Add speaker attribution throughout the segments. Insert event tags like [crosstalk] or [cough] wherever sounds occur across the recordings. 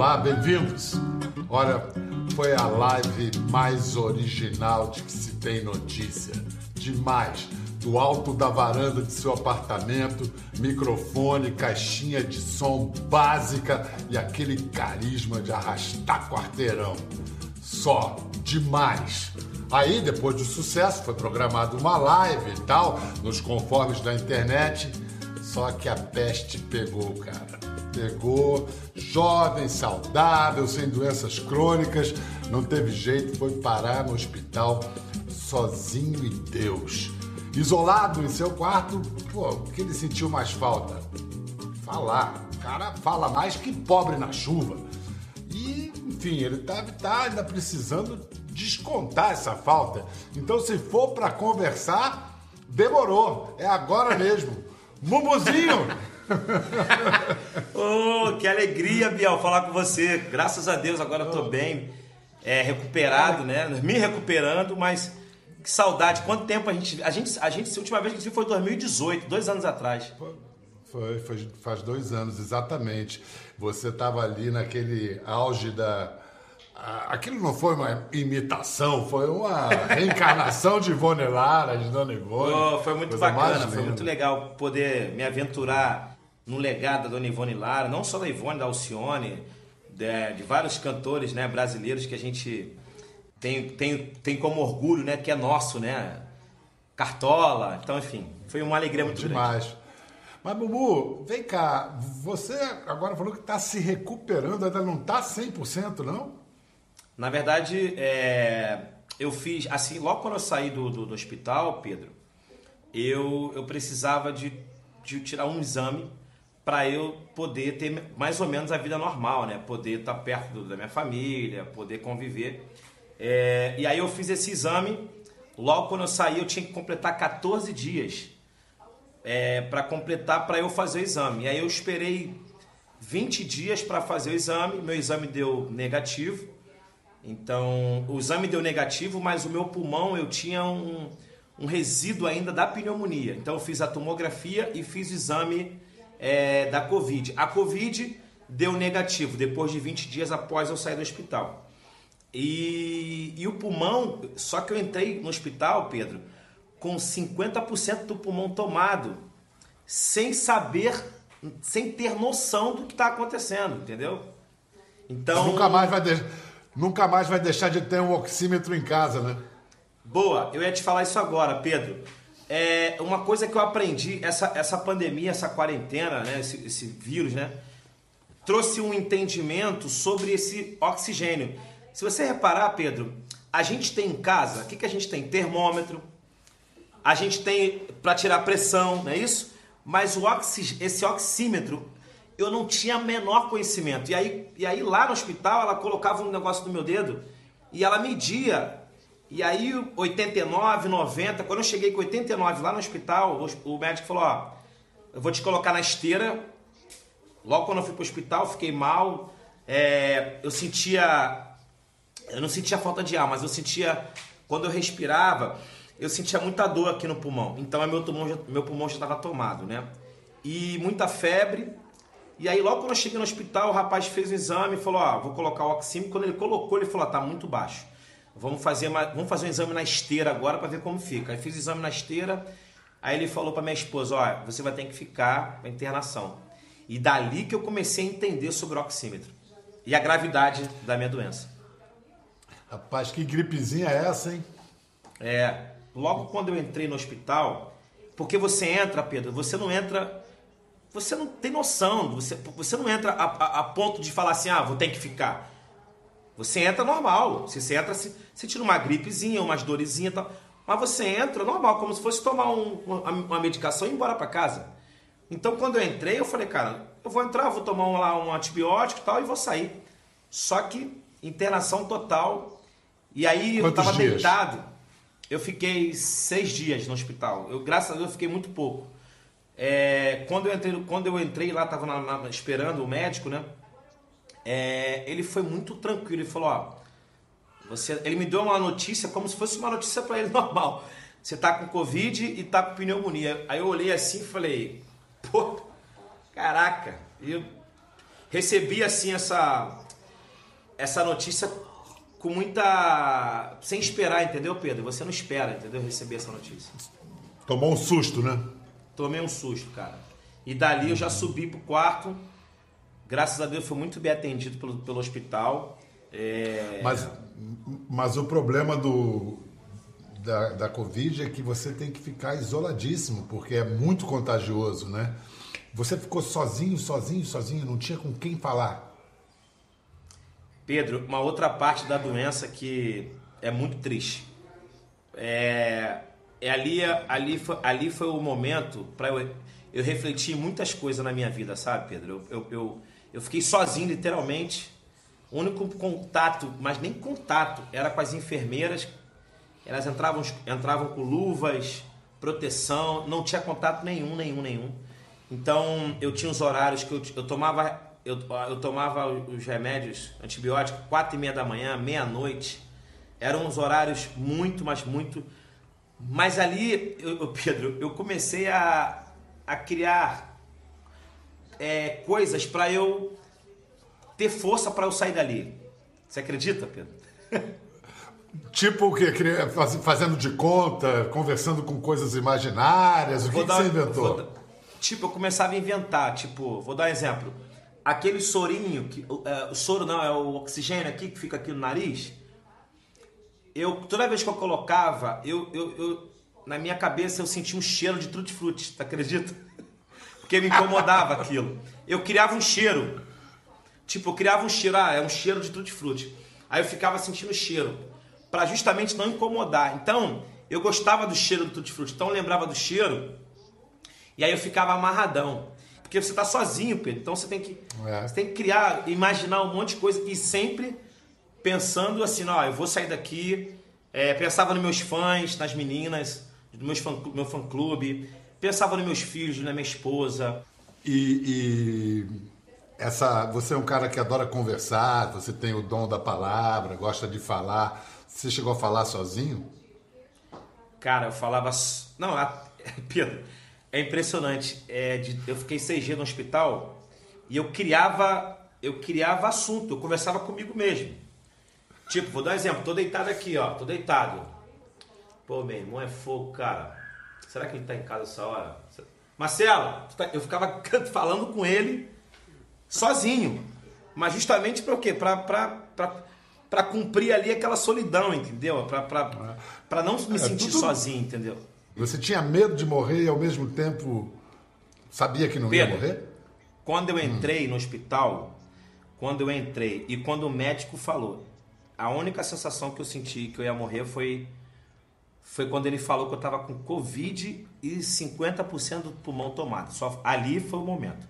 Speaker 1: Olá, bem-vindos. Olha, foi a live mais original de que se tem notícia. Demais. Do alto da varanda de seu apartamento, microfone, caixinha de som básica e aquele carisma de arrastar quarteirão. Só demais. Aí, depois do sucesso, foi programada uma live e tal, nos conformes da internet. Só que a peste pegou, cara. Pegou, jovem, saudável, sem doenças crônicas, não teve jeito, foi parar no hospital sozinho e Deus. Isolado em seu quarto, pô, o que ele sentiu mais falta? Falar. O cara fala mais que pobre na chuva. E, enfim, ele tá, tá ainda precisando descontar essa falta. Então, se for para conversar, demorou. É agora mesmo. Mumuzinho! [laughs]
Speaker 2: oh, que alegria, Biel, falar com você. Graças a Deus, agora eu tô bem, é, recuperado, né? Me recuperando, mas que saudade. Quanto tempo a gente. A gente, a gente a última vez que a gente foi em 2018, dois anos atrás.
Speaker 1: Foi, foi, faz dois anos, exatamente. Você estava ali naquele auge da. Aquilo não foi uma imitação, foi uma [laughs] reencarnação de Ivone Lara, de Dona Ivone.
Speaker 2: Oh, foi muito bacana, foi muito legal poder me aventurar no legado da Dona Ivone Lara, não só da Ivone, da Alcione, de, de vários cantores né, brasileiros que a gente tem, tem, tem como orgulho, né, que é nosso, né? Cartola, então enfim, foi uma alegria muito
Speaker 1: Demais.
Speaker 2: grande.
Speaker 1: Mas, Bubu, vem cá, você agora falou que está se recuperando, ainda não está 100%, não?
Speaker 2: Na verdade, é, eu fiz, assim, logo quando eu saí do, do, do hospital, Pedro, eu, eu precisava de, de tirar um exame para eu poder ter mais ou menos a vida normal, né? Poder estar tá perto do, da minha família, poder conviver. É, e aí eu fiz esse exame, logo quando eu saí eu tinha que completar 14 dias é, para completar para eu fazer o exame. E aí eu esperei 20 dias para fazer o exame, meu exame deu negativo. Então, o exame deu negativo, mas o meu pulmão eu tinha um, um resíduo ainda da pneumonia. Então, eu fiz a tomografia e fiz o exame é, da Covid. A Covid deu negativo depois de 20 dias após eu sair do hospital. E, e o pulmão, só que eu entrei no hospital, Pedro, com 50% do pulmão tomado, sem saber, sem ter noção do que está acontecendo, entendeu?
Speaker 1: Então. Nunca mais, vai de... Nunca mais vai deixar de ter um oxímetro em casa, né?
Speaker 2: Boa, eu ia te falar isso agora, Pedro. É uma coisa que eu aprendi, essa, essa pandemia, essa quarentena, né, esse, esse vírus, né, trouxe um entendimento sobre esse oxigênio. Se você reparar, Pedro, a gente tem em casa, o que, que a gente tem? Termômetro, a gente tem para tirar pressão, não é isso? Mas o oxi, esse oxímetro eu não tinha menor conhecimento. E aí, e aí lá no hospital ela colocava um negócio no meu dedo e ela media. E aí 89, 90, quando eu cheguei com 89 lá no hospital, o, médico falou, ó, eu vou te colocar na esteira. Logo quando eu fui pro hospital, fiquei mal. É, eu sentia. Eu não sentia falta de ar, mas eu sentia. Quando eu respirava, eu sentia muita dor aqui no pulmão. Então meu pulmão já, meu pulmão já estava tomado, né? E muita febre. E aí logo quando eu cheguei no hospital, o rapaz fez o exame e falou: "Ah, vou colocar o oxímetro". Quando ele colocou, ele falou: ah, "Tá muito baixo. Vamos fazer uma, vamos fazer um exame na esteira agora para ver como fica". Aí fiz o exame na esteira. Aí ele falou para minha esposa: "Ó, você vai ter que ficar para internação". E dali que eu comecei a entender sobre o oxímetro e a gravidade da minha doença.
Speaker 1: Rapaz, que gripezinha é essa, hein?
Speaker 2: É, logo quando eu entrei no hospital, porque você entra, Pedro, você não entra, você não tem noção, você, você não entra a, a, a ponto de falar assim, ah, vou ter que ficar. Você entra normal, você, você entra sentindo uma gripezinha, umas dorezinhas e tal, mas você entra normal, como se fosse tomar um, uma, uma, medicação e ir embora para casa. Então quando eu entrei, eu falei, cara, eu vou entrar, vou tomar um, lá um antibiótico e tal e vou sair. Só que internação total. E aí Quantos eu tava dias? deitado. Eu fiquei seis dias no hospital. Eu, graças a Deus, eu fiquei muito pouco. É, quando, eu entrei, quando eu entrei lá, estava esperando o médico, né? É, ele foi muito tranquilo. Ele falou: Ó, você, ele me deu uma notícia como se fosse uma notícia para ele [laughs] normal. Você tá com Covid e tá com pneumonia. Aí eu olhei assim e falei: Pô, caraca. E eu recebi assim essa, essa notícia com muita. sem esperar, entendeu, Pedro? Você não espera, entendeu? Receber essa notícia.
Speaker 1: Tomou um susto, né?
Speaker 2: Tomei um susto, cara. E dali eu já subi pro quarto. Graças a Deus fui muito bem atendido pelo, pelo hospital. É...
Speaker 1: Mas, mas o problema do, da, da Covid é que você tem que ficar isoladíssimo, porque é muito contagioso, né? Você ficou sozinho, sozinho, sozinho, não tinha com quem falar.
Speaker 2: Pedro, uma outra parte da doença que é muito triste. É, é ali, ali, foi, ali foi o momento para eu, eu refletir muitas coisas na minha vida, sabe, Pedro? Eu, eu, eu, eu fiquei sozinho, literalmente. O único contato, mas nem contato, era com as enfermeiras. Elas entravam, entravam com luvas, proteção, não tinha contato nenhum, nenhum, nenhum. Então eu tinha os horários que eu, eu tomava eu, eu tomava os remédios antibióticos quatro e meia da manhã, meia-noite. Eram uns horários muito, mas muito. Mas ali, eu, Pedro, eu comecei a, a criar é, coisas para eu ter força para eu sair dali. Você acredita, Pedro? [laughs]
Speaker 1: Tipo o que? Fazendo de conta, conversando com coisas imaginárias? O que, dar, que você inventou?
Speaker 2: Vou, tipo, eu começava a inventar. Tipo, vou dar um exemplo aquele sorinho, que, uh, o soro não, é o oxigênio aqui que fica aqui no nariz. Eu, toda vez que eu colocava, eu, eu, eu na minha cabeça eu sentia um cheiro de tutti-frutti, tá acredita? Porque me incomodava aquilo. Eu criava um cheiro. Tipo, eu criava um cheiro, ah, é um cheiro de tutti-frutti. Aí eu ficava sentindo o cheiro, para justamente não incomodar. Então, eu gostava do cheiro do tutti-frutti, então eu lembrava do cheiro, e aí eu ficava amarradão. Porque você está sozinho, Pedro. Então você tem que, é. você tem que criar, imaginar um monte de coisa e sempre pensando assim, ó, eu vou sair daqui. É, pensava nos meus fãs, nas meninas, no meus fã, meu fã clube, pensava nos meus filhos, na minha esposa.
Speaker 1: E, e, essa, você é um cara que adora conversar, você tem o dom da palavra, gosta de falar. Você chegou a falar sozinho?
Speaker 2: Cara, eu falava. Não, a... [laughs] Pedro, é impressionante. É, de, eu fiquei seis dias no hospital e eu criava, eu criava assunto, eu conversava comigo mesmo. Tipo, vou dar um exemplo, tô deitado aqui, ó, tô deitado. Pô, meu irmão é fogo, cara. Será que ele tá em casa essa hora? Marcelo, tá... eu ficava [laughs] falando com ele sozinho. Mas justamente para o quê? Para cumprir ali aquela solidão, entendeu? Para não me é, sentir tudo... sozinho, entendeu?
Speaker 1: Você tinha medo de morrer e ao mesmo tempo sabia que não Pedro, ia morrer?
Speaker 2: Quando eu entrei hum. no hospital, quando eu entrei e quando o médico falou, a única sensação que eu senti que eu ia morrer foi foi quando ele falou que eu estava com Covid e 50% do pulmão tomado. Só ali foi o momento.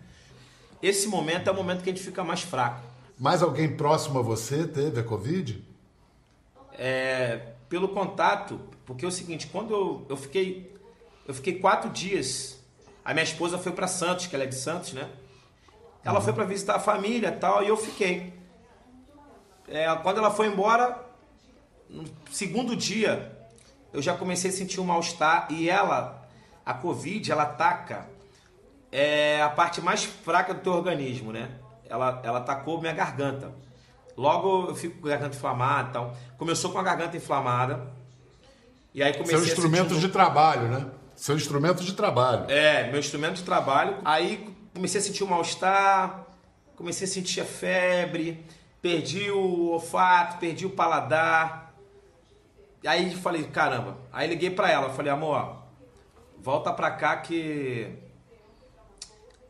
Speaker 2: Esse momento é o momento que a gente fica mais fraco.
Speaker 1: Mais alguém próximo a você teve a Covid?
Speaker 2: É, pelo contato, porque é o seguinte, quando eu, eu fiquei eu fiquei quatro dias, a minha esposa foi para Santos, que ela é de Santos, né? Ela uhum. foi para visitar a família e tal, e eu fiquei. É, quando ela foi embora, no segundo dia, eu já comecei a sentir um mal-estar e ela, a Covid, ela ataca é, a parte mais fraca do teu organismo, né? Ela, ela atacou minha garganta. Logo eu fico com a garganta inflamada e tal. Começou com a garganta inflamada. E aí comecei
Speaker 1: Seu instrumento de trabalho, né? Seu instrumento de trabalho.
Speaker 2: É, meu instrumento de trabalho. Aí comecei a sentir o um mal-estar, comecei a sentir a febre, perdi o olfato, perdi o paladar. Aí falei, caramba. Aí liguei pra ela, falei, amor, volta pra cá que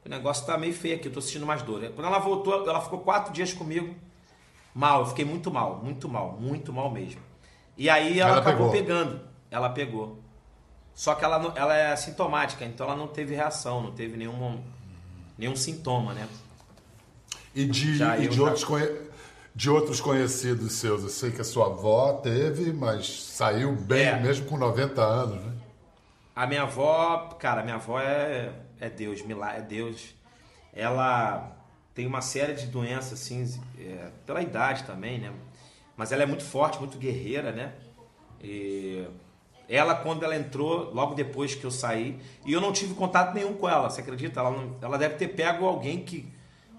Speaker 2: o negócio tá meio feio aqui, eu tô sentindo mais dor. Quando ela voltou, ela ficou quatro dias comigo. Mal, eu fiquei muito mal, muito mal, muito mal mesmo. E aí ela, ela acabou pegou. pegando, ela pegou. Só que ela, ela é assintomática, então ela não teve reação, não teve nenhum, nenhum sintoma, né?
Speaker 1: E de, e de, outros, conhe... de outros conhecidos seus, eu sei que a sua avó teve, mas saiu bem, é. mesmo com 90 anos, né?
Speaker 2: A minha avó, cara, a minha avó é, é Deus, é Deus. Ela tem uma série de doenças, assim, é, pela idade também, né? Mas ela é muito forte, muito guerreira, né? E ela, quando ela entrou, logo depois que eu saí, e eu não tive contato nenhum com ela, você acredita? Ela, não, ela deve ter pego alguém que,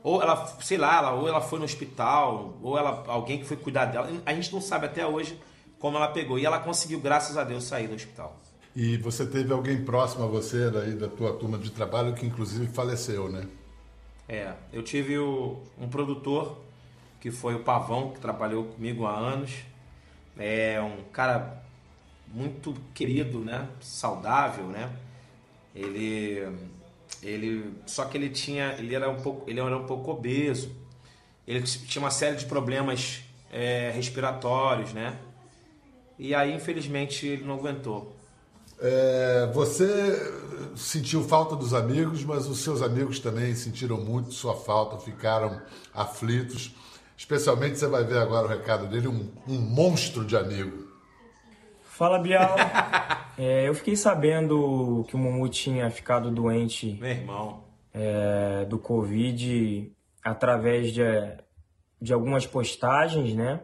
Speaker 2: ou ela, sei lá, ela, ou ela foi no hospital, ou ela, alguém que foi cuidar dela. A gente não sabe até hoje como ela pegou. E ela conseguiu, graças a Deus, sair do hospital.
Speaker 1: E você teve alguém próximo a você, daí da tua turma de trabalho, que inclusive faleceu, né?
Speaker 2: É, eu tive o, um produtor, que foi o Pavão, que trabalhou comigo há anos. É um cara muito querido, né? Saudável, né? Ele ele só que ele tinha ele era um pouco ele era um pouco obeso. Ele tinha uma série de problemas é, respiratórios né? E aí infelizmente ele não aguentou.
Speaker 1: É, você sentiu falta dos amigos mas os seus amigos também sentiram muito sua falta ficaram aflitos. Especialmente você vai ver agora o recado dele um, um monstro de amigo.
Speaker 3: Fala, Bial. [laughs] é, eu fiquei sabendo que o Mumu tinha ficado doente.
Speaker 2: Meu irmão.
Speaker 3: É, do Covid através de, de algumas postagens, né?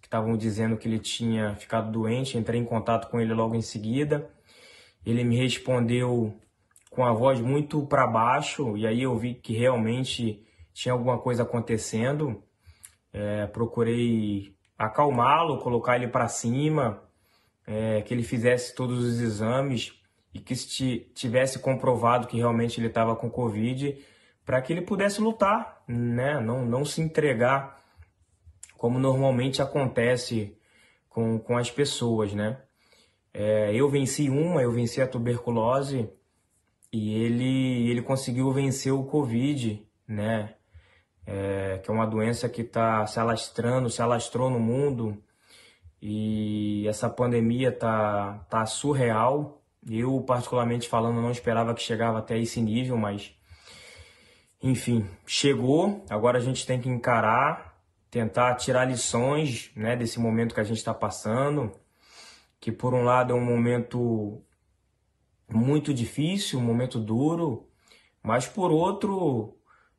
Speaker 3: Que estavam dizendo que ele tinha ficado doente. Entrei em contato com ele logo em seguida. Ele me respondeu com a voz muito para baixo, e aí eu vi que realmente tinha alguma coisa acontecendo. É, procurei acalmá-lo, colocar ele para cima é, que ele fizesse todos os exames e que tivesse comprovado que realmente ele estava com Covid, para que ele pudesse lutar, né? não, não se entregar como normalmente acontece com, com as pessoas. Né? É, eu venci uma, eu venci a tuberculose e ele, ele conseguiu vencer o Covid, né? É, que é uma doença que está se alastrando, se alastrou no mundo e essa pandemia tá, tá surreal. Eu, particularmente falando, não esperava que chegava até esse nível, mas enfim, chegou. Agora a gente tem que encarar, tentar tirar lições né, desse momento que a gente está passando, que por um lado é um momento muito difícil, um momento duro, mas por outro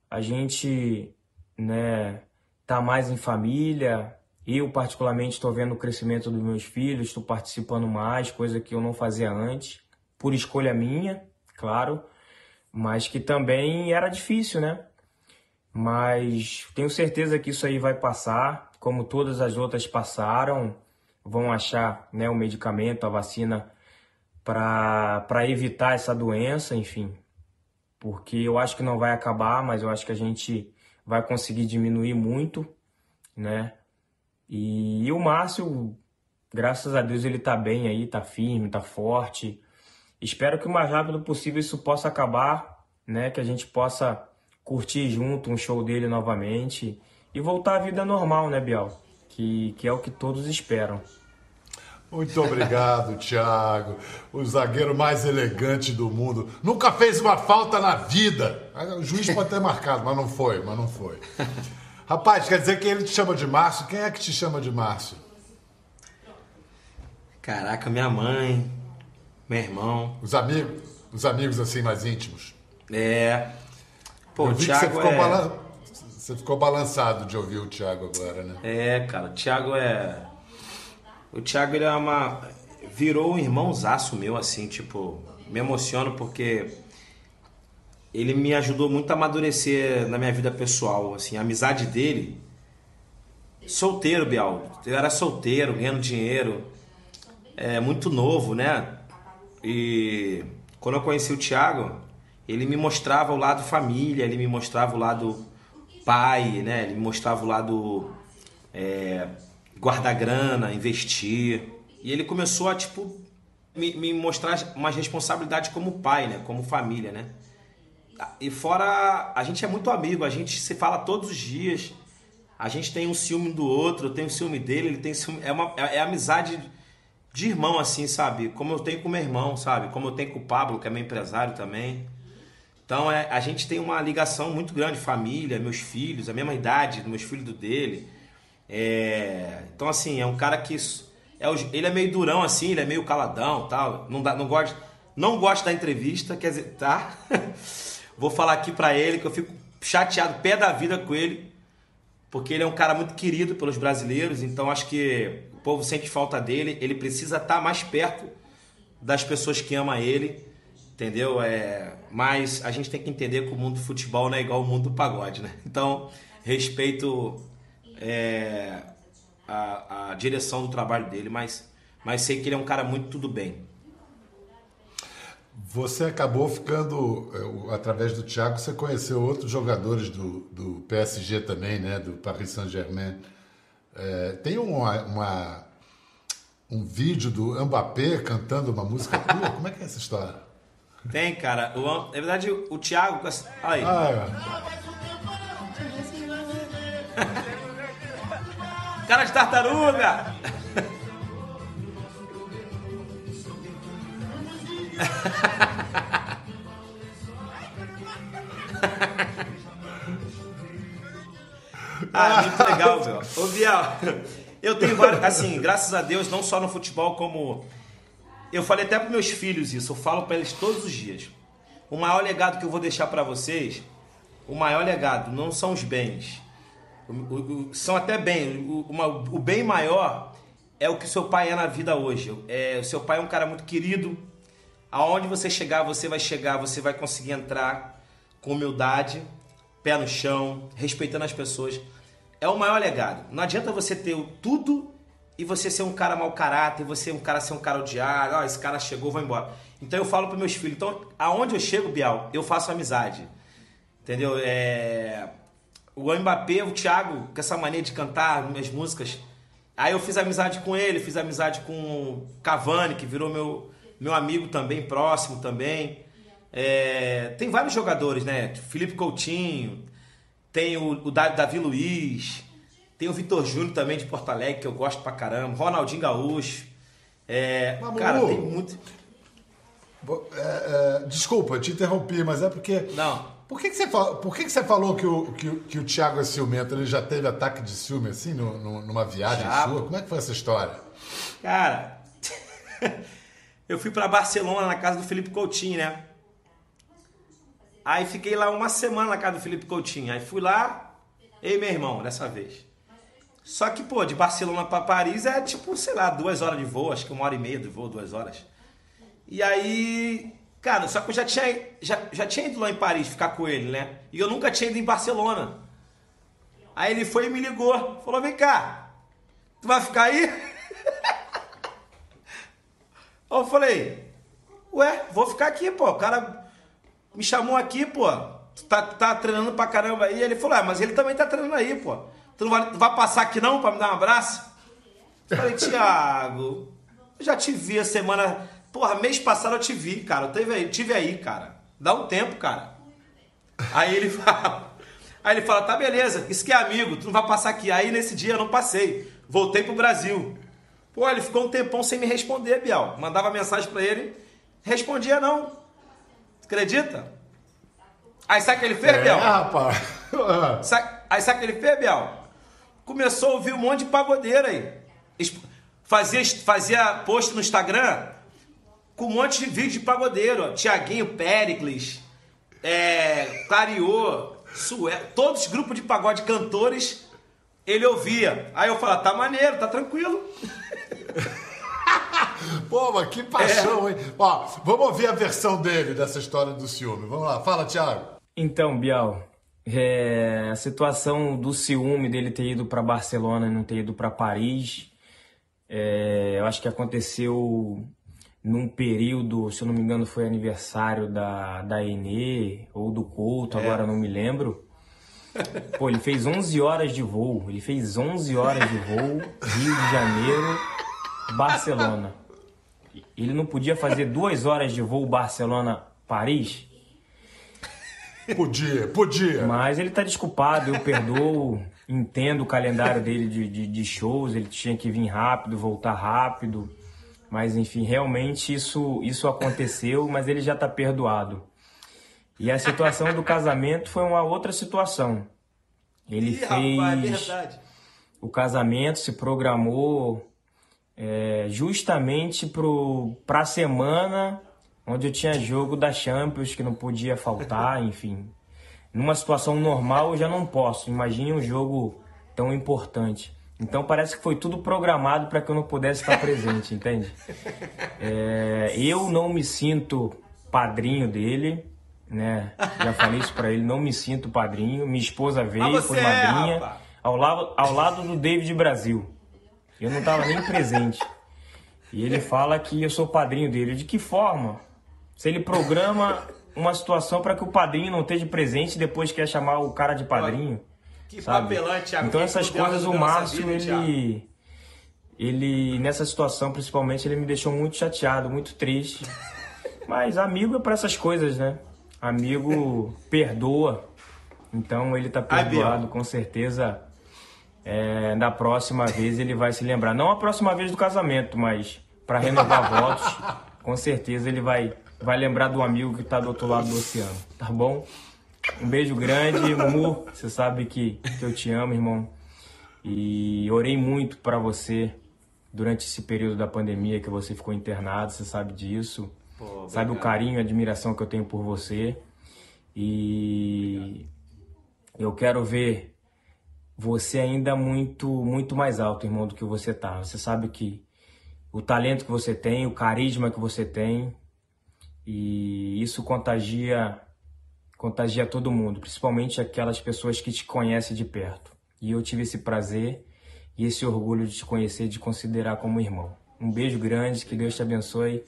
Speaker 3: a gente né, tá mais em família, eu, particularmente, estou vendo o crescimento dos meus filhos, estou participando mais, coisa que eu não fazia antes, por escolha minha, claro, mas que também era difícil, né? Mas tenho certeza que isso aí vai passar, como todas as outras passaram, vão achar né, o medicamento, a vacina para evitar essa doença, enfim. Porque eu acho que não vai acabar, mas eu acho que a gente vai conseguir diminuir muito, né? E, e o Márcio, graças a Deus, ele tá bem aí, tá firme, tá forte. Espero que o mais rápido possível isso possa acabar, né? Que a gente possa curtir junto um show dele novamente e voltar à vida normal, né, Biel? Que, que é o que todos esperam.
Speaker 1: Muito obrigado, [laughs] Thiago. O zagueiro mais elegante do mundo. Nunca fez uma falta na vida. O juiz pode ter marcado, mas não foi, mas não foi. Rapaz, quer dizer que ele te chama de Márcio? Quem é que te chama de Márcio?
Speaker 2: Caraca, minha mãe, meu irmão.
Speaker 1: Os amigos, os amigos assim mais íntimos.
Speaker 2: É.
Speaker 1: Pô, Eu o Thiago você ficou, é... balan... você ficou balançado de ouvir o Thiago agora, né?
Speaker 2: É, cara, o Thiago é. O Thiago ele é uma. Virou um irmãozaço meu, assim, tipo, me emociono porque ele me ajudou muito a amadurecer na minha vida pessoal, assim, a amizade dele. Solteiro, Bial. Eu era solteiro, ganhando dinheiro. É, muito novo, né? E quando eu conheci o Thiago, ele me mostrava o lado família, ele me mostrava o lado pai, né? Ele me mostrava o lado é, guardar grana, investir. E ele começou a, tipo, me, me mostrar umas responsabilidades como pai, né? Como família, né? E fora, a gente é muito amigo, a gente se fala todos os dias. A gente tem um ciúme do outro, eu tenho ciúme dele, ele tem ciúme. É, uma, é, é amizade de irmão, assim, sabe? Como eu tenho com meu irmão, sabe? Como eu tenho com o Pablo, que é meu empresário também. Então é, a gente tem uma ligação muito grande, família, meus filhos, a mesma idade, meus filhos do dele. É, então, assim, é um cara que. É, ele é meio durão, assim, ele é meio caladão tal. Não, dá, não, gosta, não gosta da entrevista, quer dizer, tá? [laughs] Vou falar aqui para ele que eu fico chateado, pé da vida com ele, porque ele é um cara muito querido pelos brasileiros, então acho que o povo sente falta dele, ele precisa estar tá mais perto das pessoas que amam ele, entendeu? É, mas a gente tem que entender que o mundo do futebol não é igual ao mundo do pagode, né? [laughs] Então, respeito é, a, a direção do trabalho dele, mas, mas sei que ele é um cara muito tudo bem.
Speaker 1: Você acabou ficando, é, através do Thiago, você conheceu outros jogadores do, do PSG também, né? Do Paris Saint-Germain. É, tem uma, uma, um vídeo do Mbappé cantando uma música tua? Como é que é essa história?
Speaker 2: Tem, cara. O, na verdade, o Thiago. Aí. Ah, é. [laughs] cara de tartaruga! [laughs] [laughs] ah, muito legal, meu. Ô, Bial, eu tenho vários, assim, graças a Deus, não só no futebol, como. Eu falei até para meus filhos isso, eu falo para eles todos os dias. O maior legado que eu vou deixar para vocês, o maior legado não são os bens. O, o, o, são até bem. O bem maior é o que seu pai é na vida hoje. É, o seu pai é um cara muito querido, Aonde você chegar, você vai chegar, você vai conseguir entrar com humildade, pé no chão, respeitando as pessoas. É o maior legado. Não adianta você ter tudo e você ser um cara mau caráter, você um cara ser um cara odiado, oh, esse cara chegou, vou embora. Então eu falo para meus filhos, então aonde eu chego, Bial, eu faço amizade. Entendeu? É... O Mbappé, o Thiago, com essa mania de cantar minhas músicas. Aí eu fiz amizade com ele, fiz amizade com o Cavani, que virou meu meu amigo também, próximo também. É, tem vários jogadores, né? Felipe Coutinho, tem o, o Davi Luiz, tem o Vitor Júnior também de Porto Alegre, que eu gosto pra caramba, Ronaldinho Gaúcho. É, cara, tem muito.
Speaker 1: É, é, desculpa, te interrompi, mas é porque.
Speaker 2: Não.
Speaker 1: Por que, que, você, falou, por que, que você falou que o, que, que o Thiago é ciumento? Ele já teve ataque de ciúme assim, no, no, numa viagem já. sua? Como é que foi essa história?
Speaker 2: Cara. [laughs] eu fui para Barcelona na casa do Felipe Coutinho, né? Aí fiquei lá uma semana na casa do Felipe Coutinho. Aí fui lá, e meu irmão, dessa vez. Só que, pô, de Barcelona para Paris é tipo, sei lá, duas horas de voo, acho que uma hora e meia de voo, duas horas. E aí, cara, só que eu já tinha, já, já tinha ido lá em Paris ficar com ele, né? E eu nunca tinha ido em Barcelona. Aí ele foi e me ligou, falou: vem cá, tu vai ficar aí? Eu falei, ué, vou ficar aqui, pô. O cara me chamou aqui, pô. Tu tá, tá treinando pra caramba aí. Ele falou, é, mas ele também tá treinando aí, pô. Tu não vai, vai passar aqui não pra me dar um abraço? Eu falei, Thiago, eu já te vi a semana. Porra, mês passado eu te vi, cara. Eu tive aí, tive aí, cara. Dá um tempo, cara. Aí ele [laughs] fala. Aí ele fala, tá beleza, isso que é amigo, tu não vai passar aqui. Aí nesse dia eu não passei. Voltei pro Brasil. Pô, ele ficou um tempão sem me responder, Biel. Mandava mensagem para ele, respondia não. Acredita? Aí sabe o que ele fez, é, Biel?
Speaker 1: rapaz. [laughs]
Speaker 2: aí sabe o que ele fez, Biel? Começou a ouvir um monte de pagodeiro aí. Fazia, fazia post no Instagram com um monte de vídeo de pagodeiro. Tiaguinho Pericles, é, Clariô, Sué, todos os grupos de pagode cantores ele ouvia. Aí eu falava, tá maneiro, tá tranquilo. [laughs]
Speaker 1: Pô, mas que paixão, é. hein? Ó, vamos ouvir a versão dele dessa história do ciúme. Vamos lá, fala, Thiago.
Speaker 3: Então, Bial, é, a situação do ciúme dele ter ido para Barcelona e não ter ido para Paris, é, eu acho que aconteceu num período, se eu não me engano, foi aniversário da, da Enê ou do Couto, é. agora não me lembro. Pô, ele fez 11 horas de voo. Ele fez 11 horas de voo, Rio de Janeiro, Barcelona. Ele não podia fazer duas horas de voo Barcelona-Paris?
Speaker 1: Podia, podia.
Speaker 3: Mas ele tá desculpado, eu perdoo, entendo o calendário dele de, de, de shows, ele tinha que vir rápido, voltar rápido. Mas enfim, realmente isso, isso aconteceu, mas ele já tá perdoado. E a situação do casamento foi uma outra situação. Ele Ih, fez rapaz, é o casamento, se programou é, justamente para a semana onde eu tinha jogo da Champions que não podia faltar, [laughs] enfim. Numa situação normal eu já não posso. Imagine um jogo tão importante. Então parece que foi tudo programado para que eu não pudesse estar presente, entende? [laughs] É, eu não me sinto padrinho dele, né? Já falei isso pra ele, não me sinto padrinho. Minha esposa veio, foi
Speaker 2: é,
Speaker 3: madrinha, é, ao, lado, ao lado do David Brasil. Eu não tava nem presente. E ele fala que eu sou padrinho dele. De que forma? Se ele programa uma situação para que o padrinho não esteja presente e depois quer chamar o cara de padrinho.
Speaker 2: Que sabe? papelante,
Speaker 3: Então essas coisas o Márcio, ele. Ele, nessa situação, principalmente, ele me deixou muito chateado, muito triste. Mas amigo é para essas coisas, né? Amigo perdoa. Então ele tá perdoado, com certeza. É, da próxima vez ele vai se lembrar. Não a próxima vez do casamento, mas para renovar [laughs] votos, com certeza ele vai, vai lembrar do amigo que tá do outro lado do oceano. Tá bom? Um beijo grande, Mumu. Você sabe que, que eu te amo, irmão. E orei muito para você durante esse período da pandemia que você ficou internado. Você sabe disso. Pô, sabe o carinho e a admiração que eu tenho por você. E eu quero ver você ainda muito muito mais alto, irmão, do que você tá. Você sabe que o talento que você tem, o carisma que você tem, e isso contagia contagia todo mundo, principalmente aquelas pessoas que te conhecem de perto. E eu tive esse prazer e esse orgulho de te conhecer, de considerar como irmão. Um beijo grande, que Deus te abençoe.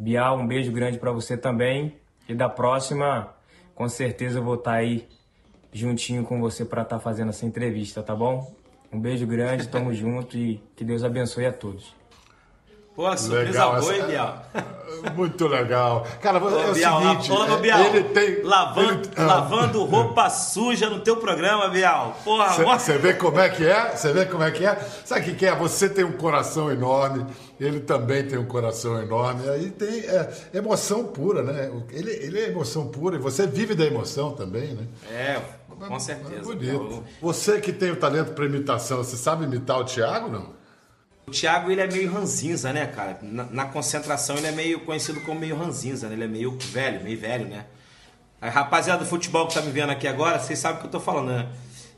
Speaker 3: Bial, um beijo grande para você também. E da próxima, com certeza eu vou estar tá aí juntinho com você para estar tá fazendo essa entrevista, tá bom? Um beijo grande, tamo [laughs] junto e que Deus abençoe a todos.
Speaker 2: Pô, surpresa legal, boa, hein, Bial?
Speaker 1: Muito legal. Cara, Ô, é o Bial, seguinte...
Speaker 2: Ô, Bial, ele tem... Lavando, ele... Ah. lavando roupa suja no teu programa, Bial. Porra,
Speaker 1: Você vê como é que é? Você vê como é que é? Sabe o que, é? Você tem um coração enorme, ele também tem um coração enorme. Aí tem é, emoção pura, né? Ele, ele é emoção pura e você vive da emoção também, né?
Speaker 2: É, com certeza. É
Speaker 1: bonito. Você que tem o talento para imitação, você sabe imitar o Thiago, não?
Speaker 2: O Thiago, ele é meio ranzinza, né, cara? Na, na, concentração, ele é meio conhecido como meio ranzinza, né? Ele é meio velho, meio velho, né? A rapaziada do futebol que tá me vendo aqui agora, vocês sabem o que eu tô falando, né?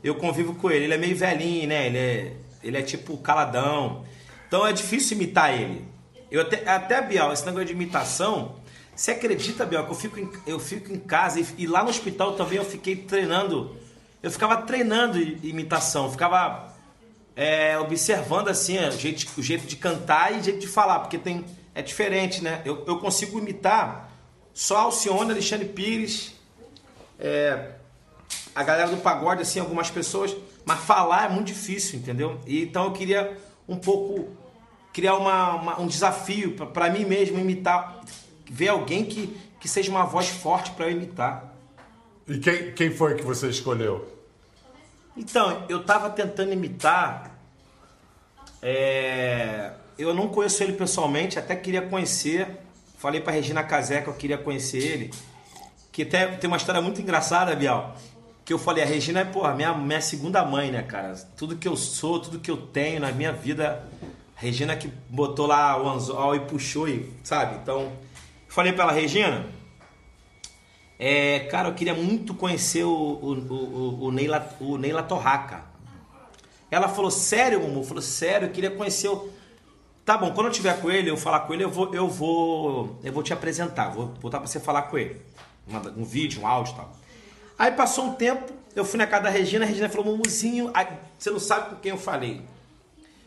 Speaker 2: Eu convivo com ele, ele é meio velhinho, né? Ele é, ele é tipo caladão. Então é difícil imitar ele. Eu até, até Biel, esse negócio de imitação, você acredita, Biel, que eu fico em, eu fico em casa e, e lá no hospital também eu fiquei treinando. Eu ficava treinando imitação, ficava é, observando assim o jeito, o jeito de cantar e o jeito de falar, porque tem é diferente, né? Eu, eu consigo imitar só Alcione, Alexandre Pires, é, a galera do pagode, assim, algumas pessoas, mas falar é muito difícil, entendeu? E, então eu queria um pouco criar uma, uma um desafio para mim mesmo imitar, ver alguém que, que seja uma voz forte para eu imitar.
Speaker 1: E quem, quem foi que você escolheu?
Speaker 2: Então, eu tava tentando imitar. É, eu não conheço ele pessoalmente, até queria conhecer. Falei pra Regina Casé que eu queria conhecer ele. Que até tem uma história muito engraçada, Bial. Que eu falei, a Regina é, porra, minha, minha segunda mãe, né, cara? Tudo que eu sou, tudo que eu tenho na minha vida. Regina que botou lá o anzol e puxou, e, sabe? Então, falei pra ela, Regina, é, cara, eu queria muito conhecer o, o, o, o, Neila, o Neila Torraca. Ela falou, sério, Mumu? Falou, sério, eu queria conhecer o... Tá bom, quando eu tiver com ele, eu falar com ele, eu vou, eu vou, eu vou te apresentar, vou botar pra você falar com ele. Um, um vídeo, um áudio e tal. Aí passou um tempo, eu fui na casa da Regina, a Regina falou, Mumuzinho, aí, você não sabe com quem eu falei.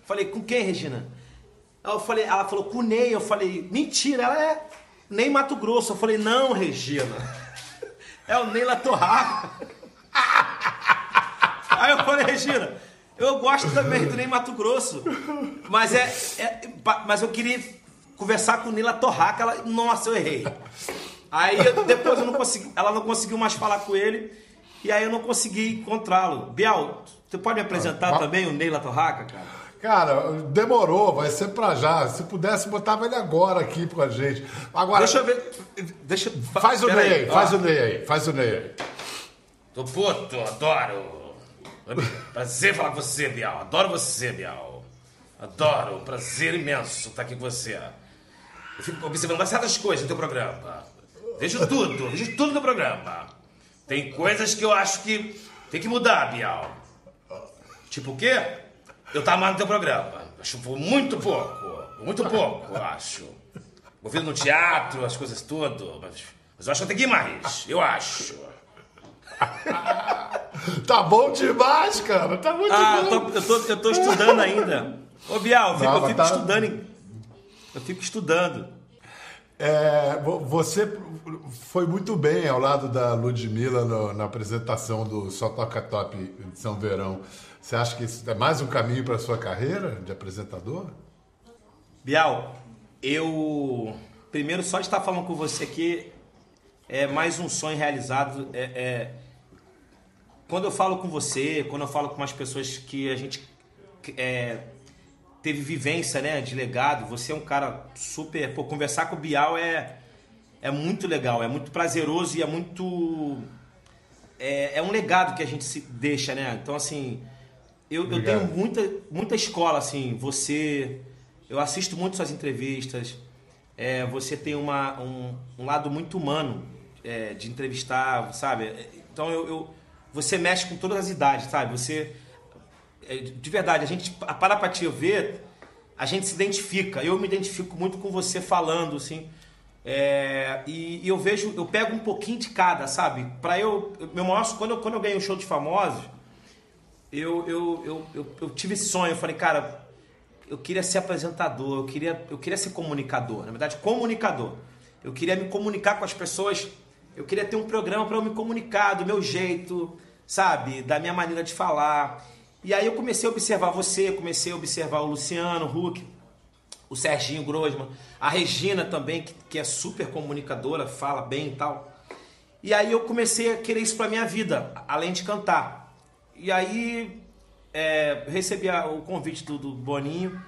Speaker 2: Falei, com quem, Regina? Eu falei, ela falou, com o Ney. Eu falei, mentira, ela é Ney Mato Grosso. Eu falei, não, Regina. É o Neila Torraca. [laughs] Aí eu falei, Regina, eu gosto também do Ney Mato Grosso. Mas é, é, Mas eu queria conversar com o Neila Torraca. Ela, nossa, eu errei. Aí depois eu não consegui, ela não conseguiu mais falar com ele. E aí eu não consegui encontrá-lo. Biel, você pode me apresentar ah, também o Neila Torraca, cara?
Speaker 1: Cara, demorou, vai ser pra já. Se pudesse, botava ele agora aqui com a gente. Agora.
Speaker 2: Deixa eu ver. Deixa...
Speaker 1: Faz o Ney aí, faz o Ney aí, faz o Ney aí.
Speaker 2: Tô puto, adoro. Prazer falar com você, Bial. Adoro você, Bial. Adoro, prazer imenso estar aqui com você. Eu fico observando certas coisas no teu programa. Vejo tudo, vejo tudo no programa. Tem coisas que eu acho que tem que mudar, Bial. Tipo o quê? Eu tava mais no teu programa. Acho muito pouco. Muito pouco, eu acho. Ouvindo no teatro, as coisas tudo. Mas Mas eu acho até Guimarães, eu acho. [laughs]
Speaker 1: tá bom demais, cara. Tá muito
Speaker 2: ah,
Speaker 1: bom.
Speaker 2: Eu tô, eu, tô, eu tô estudando ainda. Ô, Bial, eu fico, Não, eu fico tá... estudando. Eu fico estudando.
Speaker 1: É, você foi muito bem ao lado da Ludmilla no, na apresentação do Só Toca Top de São Verão. Você acha que isso é mais um caminho para a sua carreira de apresentador?
Speaker 2: Bial, eu. Primeiro, só estar falando com você aqui é mais um sonho realizado. É, é... Quando eu falo com você, quando eu falo com umas pessoas que a gente é, teve vivência, né, de legado. Você é um cara super. Pô, conversar com o Bial é, é muito legal, é muito prazeroso e é muito. É, é um legado que a gente se deixa, né? Então, assim, eu, eu tenho muita, muita escola, assim. Você. Eu assisto muito suas entrevistas. É, você tem uma, um, um lado muito humano é, de entrevistar, sabe? Então, eu, eu, você mexe com todas as idades, sabe? Você é, de verdade, a gente, a Parapatia ver, a gente se identifica. Eu me identifico muito com você falando, assim. É, e, e, eu vejo, eu pego um pouquinho de cada, sabe? Para eu, meu maior, quando eu, quando eu ganhei o um show de famosos, eu, eu, eu, eu, eu tive esse sonho. Eu falei, cara, eu queria ser apresentador, eu queria, eu queria ser comunicador. Na verdade, comunicador. Eu queria me comunicar com as pessoas. Eu queria ter um programa para eu me comunicar do meu jeito, sabe? Da minha maneira de falar. E aí eu comecei a observar você, comecei a observar o Luciano Huck, o Serginho Grosman, a Regina também, que, que é super comunicadora, fala bem e tal. E aí eu comecei a querer isso para minha vida, além de cantar. E aí é, recebi o convite do, do, Boninho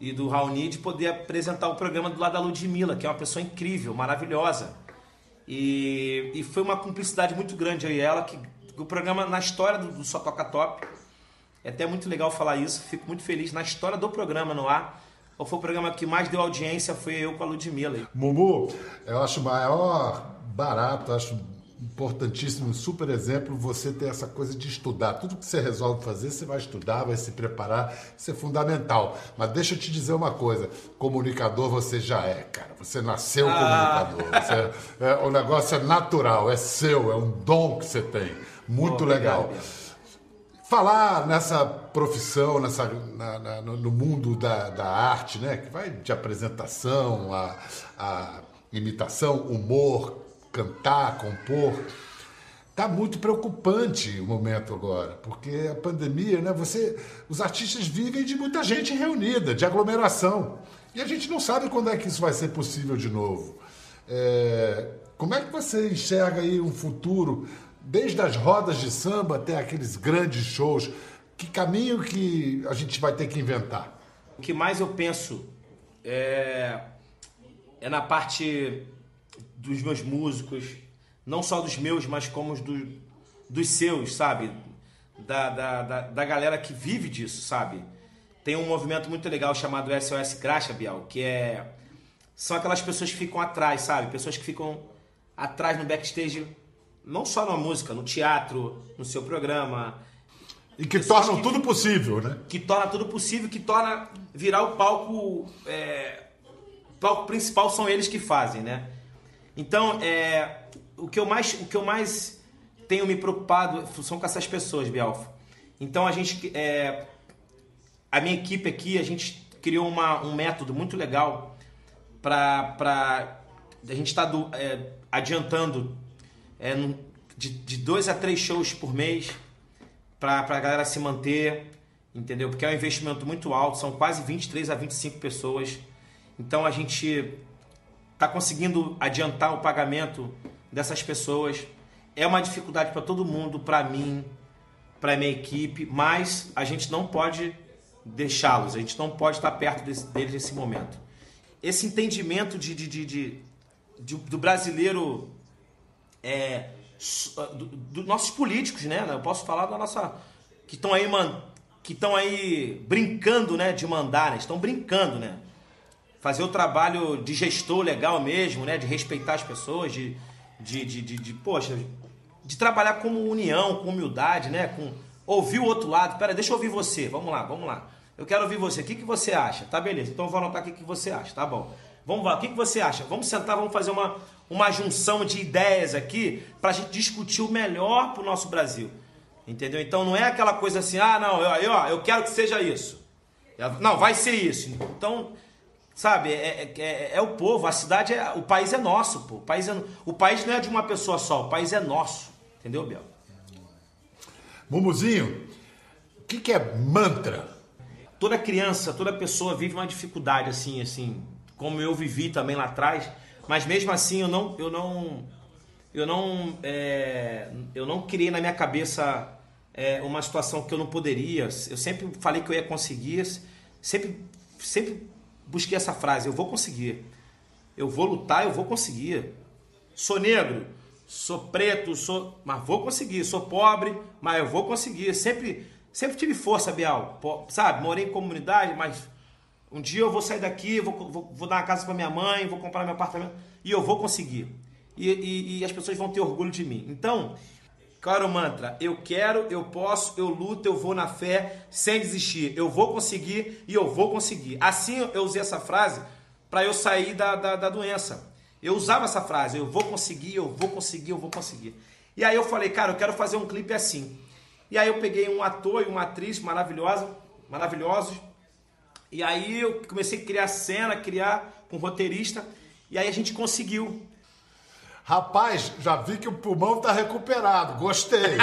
Speaker 2: e do Raoni de poder apresentar o programa do lado da Ludmilla, que é uma pessoa incrível, maravilhosa. E, e foi uma cumplicidade muito grande e ela, que o programa, na história do, do Só Toca Top, é até muito legal falar isso. Fico muito feliz. Na história do programa no ar, qual foi o programa que mais deu audiência foi eu com a Ludmilla.
Speaker 1: Mumu, eu acho maior barato, acho importantíssimo, um super exemplo você ter essa coisa de estudar. Tudo que você resolve fazer, você vai estudar, vai se preparar, isso é fundamental. Mas deixa eu te dizer uma coisa, comunicador você já é, cara. Você nasceu ah. comunicador. Você, é, o negócio é natural, é seu, é um dom que você tem. Muito legal. Obrigado falar nessa profissão, nessa, na, na, no mundo da, da, arte, né? Que vai de apresentação a, a imitação, humor, cantar, compor. Tá muito preocupante o momento agora, porque a pandemia, né? Você, os artistas vivem de muita gente reunida, de aglomeração, e a gente não sabe quando é que isso vai ser possível de novo. É, como é que você enxerga aí um futuro desde as rodas de samba até aqueles grandes shows. Que caminho que a gente vai ter que inventar?
Speaker 2: O que mais eu penso é, é na parte dos meus músicos, não só dos meus, mas como do, dos seus, sabe? Da, da, da, da, galera que vive disso, sabe? Tem um movimento muito legal chamado SOS Graxa, Bial, que é. São aquelas pessoas que ficam atrás, sabe? Pessoas que ficam atrás no backstage não só na música, no teatro, no seu programa.
Speaker 1: E que tornam que, tudo possível, né?
Speaker 2: Que torna tudo possível, que torna virar o palco. É, o palco principal são eles que fazem, né? Então, é, o, que eu mais, o que eu mais tenho me preocupado são com essas pessoas, Bialfa. Então, a gente. É, a minha equipe aqui, a gente criou uma, um método muito legal para a gente estar tá é, adiantando é, de, de dois a três shows por mês para a galera se manter, entendeu? Porque é um investimento muito alto, são quase 23 a 25 pessoas. Então a gente está conseguindo adiantar o pagamento dessas pessoas. É uma dificuldade para todo mundo, para mim, para minha equipe, mas a gente não pode deixá-los, a gente não pode estar perto desse, deles nesse momento. Esse entendimento de, de, de, de do brasileiro é, dos do nossos políticos, né? Eu posso falar da nossa. que estão aí, man, que estão aí brincando, né? De mandar, né? Estão brincando, né? Fazer o trabalho de gestor legal mesmo, né? De respeitar as pessoas, de, de, de, de, de poxa, de trabalhar como união, com humildade, né? Com ouvir o outro lado. Pera, deixa eu ouvir você. Vamos lá, vamos lá. Eu quero ouvir você. O que, que você acha? Tá beleza. Então eu vou anotar o que, que você acha. Tá bom. Vamos lá. O que, que você acha? Vamos sentar, vamos fazer uma, uma junção de ideias aqui para a gente discutir o melhor para o nosso Brasil. Entendeu? Então não é aquela coisa assim, ah, não, eu, eu, eu quero que seja isso. Não, vai ser isso. Então, sabe, é, é, é, é o povo, a cidade, é, o país é nosso, pô. O país, é, o país não é de uma pessoa só, o país é nosso. Entendeu, Biel?
Speaker 1: Mumuzinho, o que, que é mantra?
Speaker 2: Toda criança, toda pessoa vive uma dificuldade assim, assim, como eu vivi também lá atrás, mas mesmo assim eu não, eu não, eu não, é, eu não criei na minha cabeça é, uma situação que eu não poderia. Eu sempre falei que eu ia conseguir, sempre, sempre busquei essa frase: eu vou conseguir, eu vou lutar, eu vou conseguir. Sou negro, sou preto, sou, mas vou conseguir. Sou pobre, mas eu vou conseguir. Sempre, sempre tive força, Bial. Sabe, morei em comunidade, mas um dia eu vou sair daqui, vou, vou, vou dar uma casa para minha mãe, vou comprar meu apartamento e eu vou conseguir. E, e, e, as pessoas vão ter orgulho de mim. Então, qual era o mantra? Eu quero, eu posso, eu luto, eu vou na fé, sem desistir. Eu vou conseguir e eu vou conseguir. Assim eu usei essa frase para eu sair da, da, da doença. Eu usava essa frase, eu vou conseguir, eu vou conseguir, eu vou conseguir. E aí eu falei, cara, eu quero fazer um clipe assim. E aí eu peguei um ator e uma atriz maravilhosa, maravilhosos. E aí eu comecei a criar cena, criar com roteirista. E aí a gente conseguiu.
Speaker 1: Rapaz, já vi que o pulmão tá recuperado. Gostei.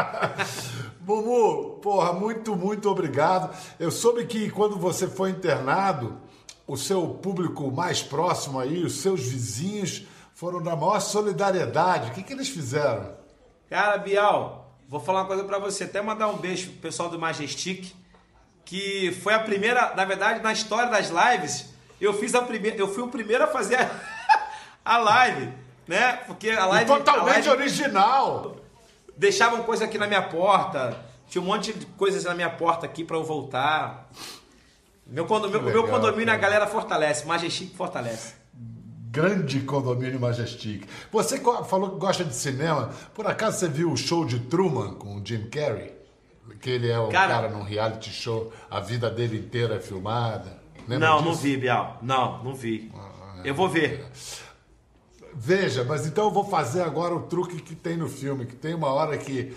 Speaker 1: [laughs] Mumu, porra, muito, muito obrigado. Eu soube que quando você foi internado, o seu público mais próximo aí, os seus vizinhos, foram da maior solidariedade. O que, que eles fizeram?
Speaker 2: Cara, Bial, vou falar uma coisa para você. Até mandar um beijo pro pessoal do Majestic, que foi a primeira, na verdade, na história das lives, eu fiz a primeira, eu fui o primeiro a fazer a, a live, né? Porque a live
Speaker 1: totalmente
Speaker 2: a live,
Speaker 1: original.
Speaker 2: Deixavam coisa aqui na minha porta, tinha um monte de coisas na minha porta aqui para eu voltar. Meu, condomínio, legal, meu condomínio cara. a galera fortalece, Majestic fortalece.
Speaker 1: Grande condomínio Majestic. Você falou que gosta de cinema. Por acaso você viu o show de Truman com o Jim Carrey? Que ele é o cara, cara num reality show, a vida dele inteira é filmada.
Speaker 2: Lembra não, disso? não vi, Bial. Não, não vi. Ah, é. Eu vou ver.
Speaker 1: Veja, mas então eu vou fazer agora o truque que tem no filme, que tem uma hora que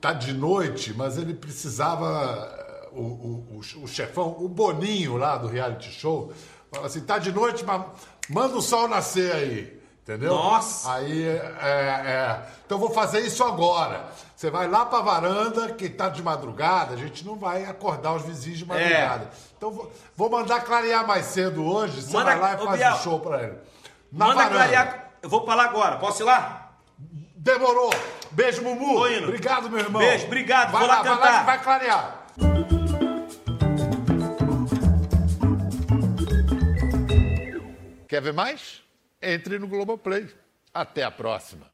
Speaker 1: tá de noite, mas ele precisava o, o, o, o chefão, o Boninho lá do reality show, fala assim: tá de noite, mas manda o sol nascer aí. Entendeu?
Speaker 2: Nossa!
Speaker 1: Aí, é, é, então vou fazer isso agora. Você vai lá pra varanda, que tá de madrugada, a gente não vai acordar os vizinhos de madrugada. É. Então vou, vou, mandar clarear mais cedo hoje, você Manda, vai lá e faz Biel, um show pra ele.
Speaker 2: Na Manda varanda. clarear, eu vou pra lá agora, posso ir lá?
Speaker 1: Demorou! Beijo, Mumu! Obrigado, meu irmão!
Speaker 2: Beijo, obrigado,
Speaker 1: vai
Speaker 2: vou
Speaker 1: lá,
Speaker 2: lá,
Speaker 1: cantar.
Speaker 2: Vai
Speaker 1: lá vai clarear! Quer ver mais? Entre no Globoplay. Até a próxima.